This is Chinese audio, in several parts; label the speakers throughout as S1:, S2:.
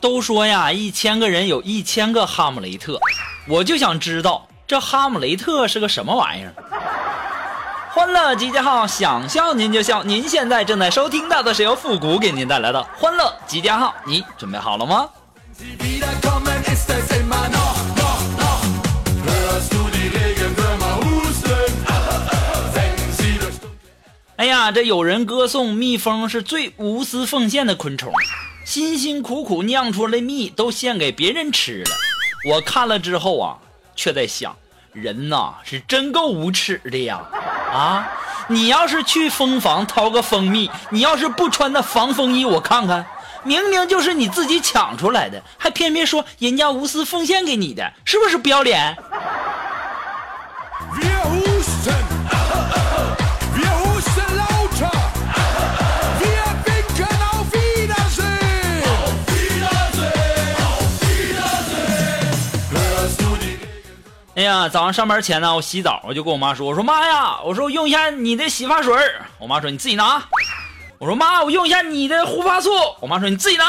S1: 都说呀，一千个人有一千个哈姆雷特，我就想知道这哈姆雷特是个什么玩意儿。欢乐集结号，想笑您就笑。您现在正在收听到的是由复古给您带来的欢乐集结号，你准备好了吗？呀，这有人歌颂蜜蜂是最无私奉献的昆虫。辛辛苦苦酿出来的蜜都献给别人吃了，我看了之后啊，却在想，人呐是真够无耻的呀！啊，你要是去蜂房掏个蜂蜜，你要是不穿那防风衣，我看看，明明就是你自己抢出来的，还偏偏说人家无私奉献给你的，是不是不要脸？哎呀，早上上班前呢，我洗澡，我就跟我妈说：“我说妈呀，我说我用一下你的洗发水。”我妈说：“你自己拿。”我说：“妈，我用一下你的护发素。”我妈说：“你自己拿。”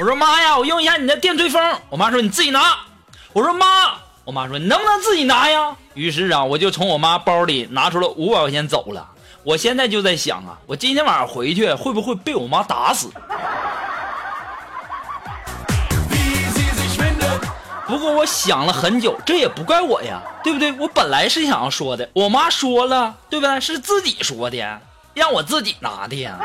S1: 我说：“妈呀，我用一下你的电吹风。”我妈说：“你自己拿。”我说：“妈，我妈说你能不能自己拿呀？”于是啊，我就从我妈包里拿出了五百块钱走了。我现在就在想啊，我今天晚上回去会不会被我妈打死？不过我想了很久，这也不怪我呀，对不对？我本来是想要说的，我妈说了，对不对？是自己说的，让我自己拿的呀。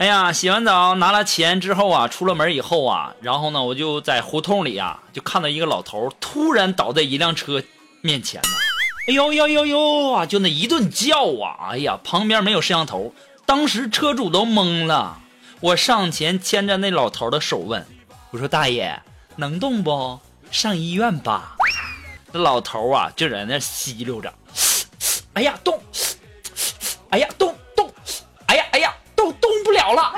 S1: 哎呀，洗完澡拿了钱之后啊，出了门以后啊，然后呢，我就在胡同里啊，就看到一个老头突然倒在一辆车面前呢。哎呦呦呦呦啊，就那一顿叫啊！哎呀，旁边没有摄像头，当时车主都懵了。我上前牵着那老头的手问：“我说大爷，能动不？上医院吧。”那老头啊就在那吸溜着，哎呀动，哎呀动。了，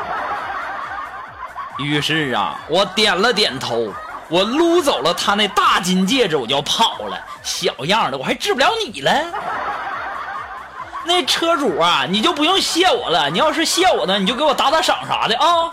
S1: 于是啊，我点了点头，我撸走了他那大金戒指，我就跑了。小样的，我还治不了你了。那车主啊，你就不用谢我了。你要是谢我呢，你就给我打打赏啥的啊。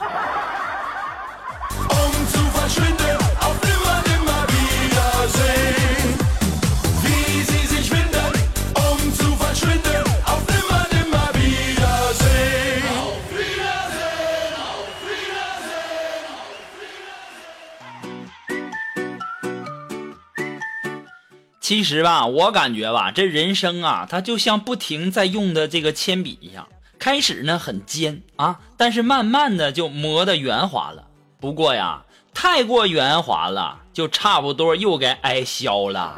S1: 其实吧，我感觉吧，这人生啊，它就像不停在用的这个铅笔一样，开始呢很尖啊，但是慢慢的就磨得圆滑了。不过呀，太过圆滑了，就差不多又该挨削了。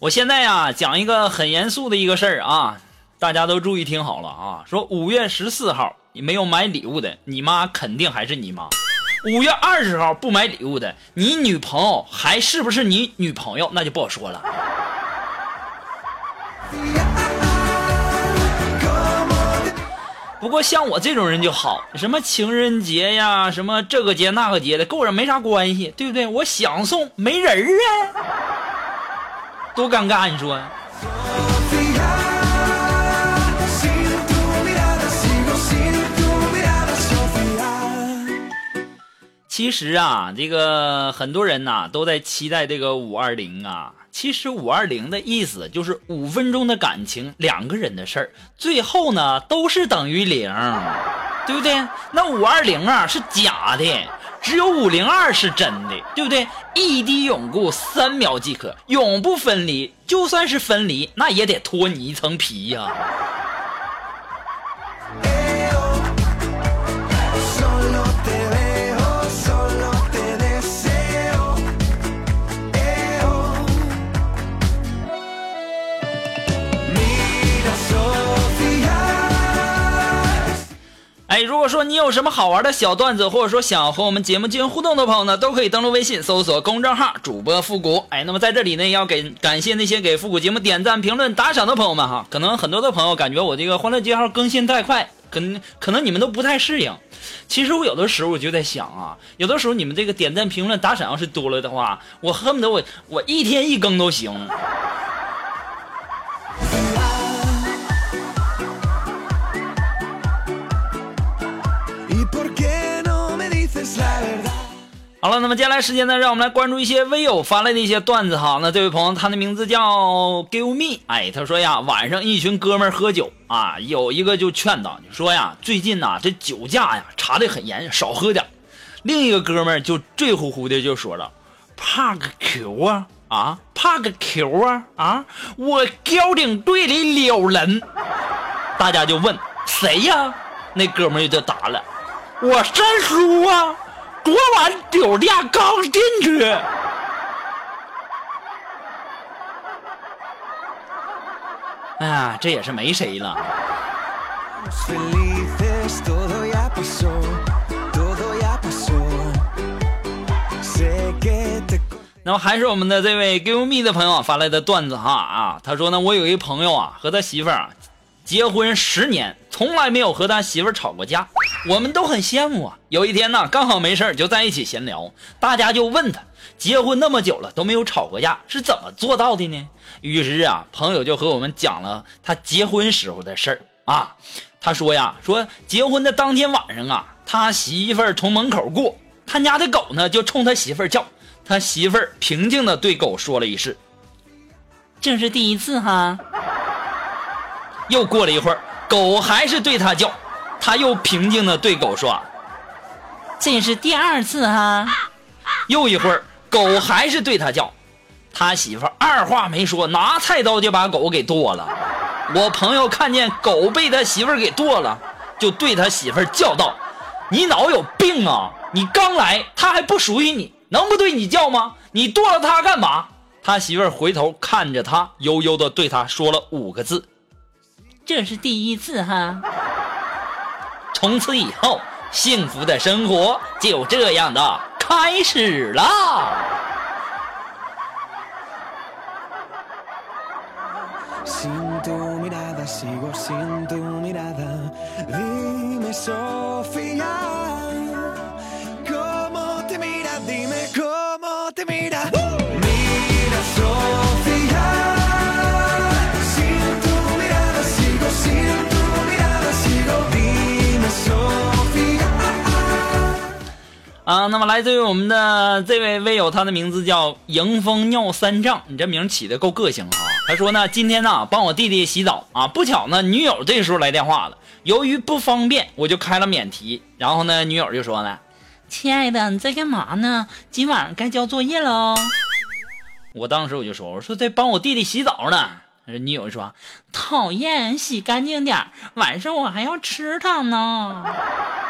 S1: 我现在呀讲一个很严肃的一个事儿啊，大家都注意听好了啊。说五月十四号你没有买礼物的，你妈肯定还是你妈；五月二十号不买礼物的，你女朋友还是不是你女朋友，那就不好说了。不过像我这种人就好，什么情人节呀，什么这个节那个节的，跟我这没啥关系，对不对？我想送没人儿啊。多尴尬，你说？其实啊，这个很多人呐都在期待这个五二零啊。其实五二零的意思就是五分钟的感情，两个人的事儿，最后呢都是等于零，对不对？那五二零啊是假的。只有五零二是真的，对不对？一滴永固，三秒即可，永不分离。就算是分离，那也得脱你一层皮呀。哎，如果说你有什么好玩的小段子，或者说想和我们节目进行互动的朋友呢，都可以登录微信搜索公众号主播复古。哎，那么在这里呢，要给感谢那些给复古节目点赞、评论、打赏的朋友们哈。可能很多的朋友感觉我这个欢乐街号更新太快，可能可能你们都不太适应。其实我有的时候我就在想啊，有的时候你们这个点赞、评论、打赏要是多了的话，我恨不得我我一天一更都行。好了，那么接下来时间呢，让我们来关注一些微友发来的一些段子哈。那这位朋友，他的名字叫 Give Me，哎，他说呀，晚上一群哥们喝酒啊，有一个就劝导，就说呀，最近呐这酒驾呀查的很严，少喝点。另一个哥们就醉乎乎的就说了，怕个 Q 啊啊，怕个 Q 啊啊，我交警队里溜人。大家就问谁呀？那哥们就答了，我三叔啊。昨晚酒店刚进去，哎呀，这也是没谁了。那么还是我们的这位 Give Me 的朋友发来的段子哈啊，他说呢，我有一朋友啊，和他媳妇儿啊结婚十年，从来没有和他媳妇儿吵过架。我们都很羡慕啊！有一天呢，刚好没事就在一起闲聊，大家就问他，结婚那么久了都没有吵过架，是怎么做到的呢？于是啊，朋友就和我们讲了他结婚时候的事儿啊。他说呀，说结婚的当天晚上啊，他媳妇儿从门口过，他家的狗呢就冲他媳妇儿叫，他媳妇儿平静的对狗说了一声：“这是第一次哈。”又过了一会儿，狗还是对他叫。他又平静的对狗说：“这是第二次哈。”又一会儿，狗还是对他叫。他媳妇二话没说，拿菜刀就把狗给剁了。我朋友看见狗被他媳妇给剁了，就对他媳妇叫道：“你脑有病啊！你刚来，他还不熟悉你，能不对你叫吗？你剁了他干嘛？”他媳妇回头看着他，悠悠的对他说了五个字：“这是第一次哈。”从此以后，幸福的生活就这样的开始了。啊，那么来自于我们的这位微友，他的名字叫迎风尿三丈，你这名起的够个性啊！他说呢，今天呢帮我弟弟洗澡啊，不巧呢女友这时候来电话了，由于不方便，我就开了免提。然后呢，女友就说呢：“亲爱的，你在干嘛呢？今晚该交作业喽。”我当时我就说：“我说在帮我弟弟洗澡呢。”女友说：“讨厌，洗干净点，晚上我还要吃它呢。”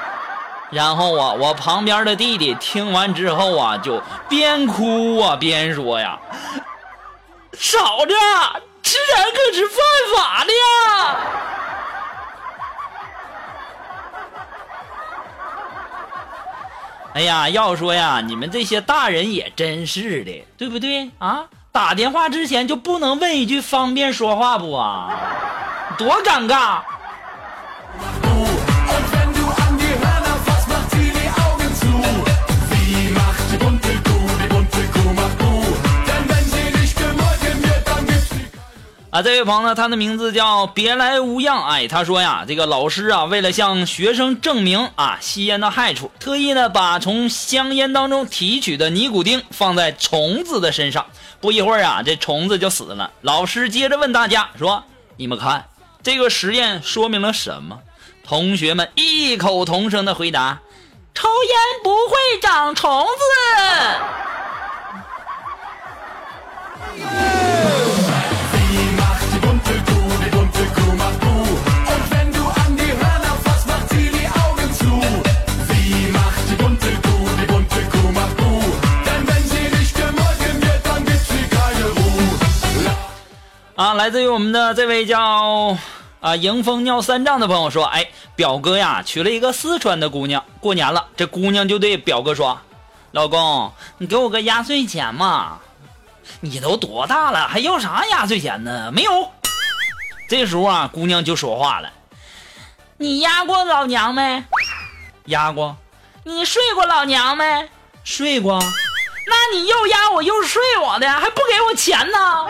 S1: 然后啊，我旁边的弟弟听完之后啊，就边哭啊边说呀：“嫂子，吃人可是犯法的呀！”哎呀，要说呀，你们这些大人也真是的，对不对啊？打电话之前就不能问一句方便说话不啊？多尴尬！啊这位朋友呢他的名字叫别来无恙哎他说呀这个老师啊为了向学生证明啊吸烟的害处特意呢把从香烟当中提取的尼古丁放在虫子的身上。不一会儿啊这虫子就死了。老师接着问大家说你们看这个实验说明了什么？同学们异口同声的回答抽烟不会长虫子。来自于我们的这位叫啊迎风尿三丈的朋友说：“哎，表哥呀，娶了一个四川的姑娘，过年了，这姑娘就对表哥说：‘老公，你给我个压岁钱嘛。’你都多大了，还要啥压岁钱呢？没有。这时候啊，姑娘就说话了：‘你压过老娘没？压过。你睡过老娘没？睡过。那你又压我又睡我的，还不给我钱呢？’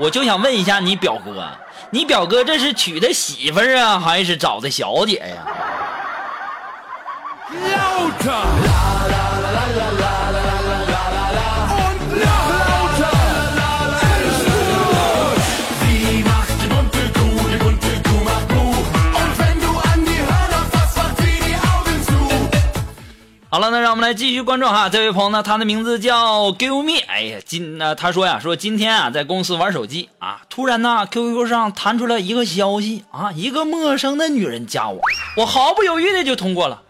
S1: 我就想问一下你表哥，你表哥这是娶的媳妇儿啊，还是找的小姐呀？”来继续关注哈，这位朋友呢，他的名字叫 Give Me。哎呀，今呢，他说呀，说今天啊，在公司玩手机啊，突然呢，QQ 上弹出来一个消息啊，一个陌生的女人加我，我毫不犹豫的就通过了。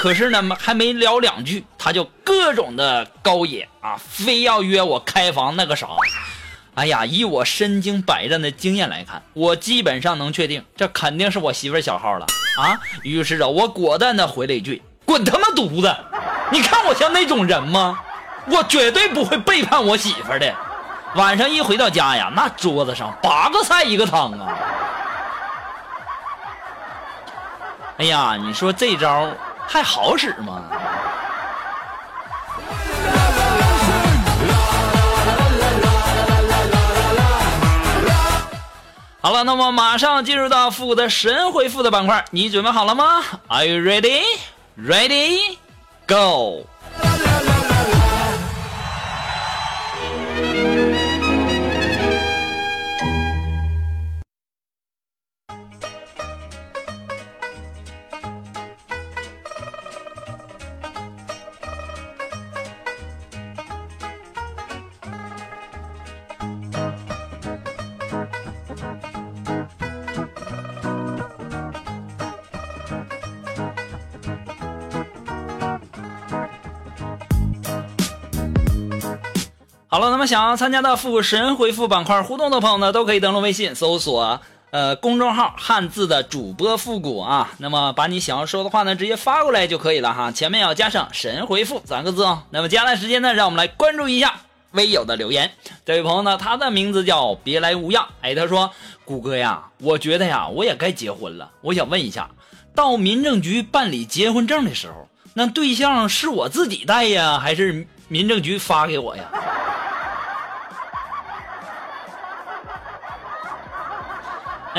S1: 可是呢，还没聊两句，他就各种的高野啊，非要约我开房那个啥。哎呀，以我身经百战的经验来看，我基本上能确定，这肯定是我媳妇小号了啊。于是啊，我果断的回了一句。滚他妈犊子！你看我像那种人吗？我绝对不会背叛我媳妇的。晚上一回到家呀，那桌子上八个菜一个汤啊！哎呀，你说这招还好使吗？好了，那么马上进入到复古的神回复的板块，你准备好了吗？Are you ready? Ready, go. 了，那么想要参加到复古神回复板块互动的朋友呢，都可以登录微信搜索呃公众号汉字的主播复古啊，那么把你想要说的话呢直接发过来就可以了哈，前面要加上神回复三个字哦。那么接下来时间呢，让我们来关注一下微友的留言。这位朋友呢，他的名字叫别来无恙，哎，他说谷歌呀，我觉得呀，我也该结婚了，我想问一下，到民政局办理结婚证的时候，那对象是我自己带呀，还是民政局发给我呀？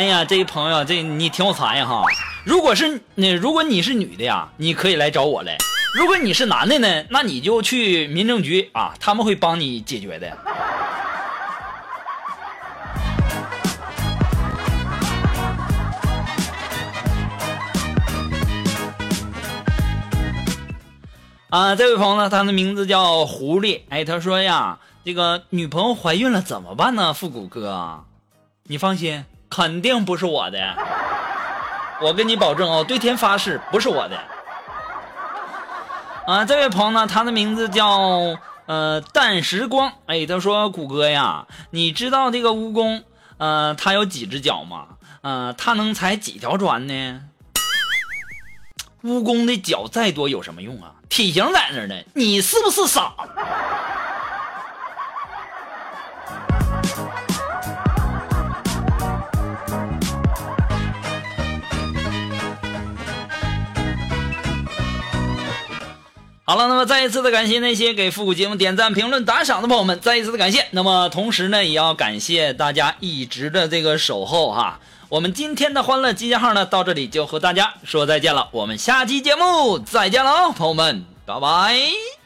S1: 哎呀，这一朋友，这你挺有才呀哈！如果是那，如果你是女的呀，你可以来找我来；如果你是男的呢，那你就去民政局啊，他们会帮你解决的。啊，这位朋友呢，他的名字叫狐狸。哎，他说呀，这个女朋友怀孕了怎么办呢？复古哥，你放心。肯定不是我的，我跟你保证哦，对天发誓不是我的。啊，这位朋友呢，他的名字叫呃淡时光，哎，他说谷歌呀，你知道这个蜈蚣呃它有几只脚吗？呃，它能踩几条船呢？蜈蚣的脚再多有什么用啊？体型在那呢，你是不是傻？好了，那么再一次的感谢那些给复古节目点赞、评论、打赏的朋友们，再一次的感谢。那么同时呢，也要感谢大家一直的这个守候哈。我们今天的欢乐集结号呢，到这里就和大家说再见了。我们下期节目再见了，朋友们，拜拜。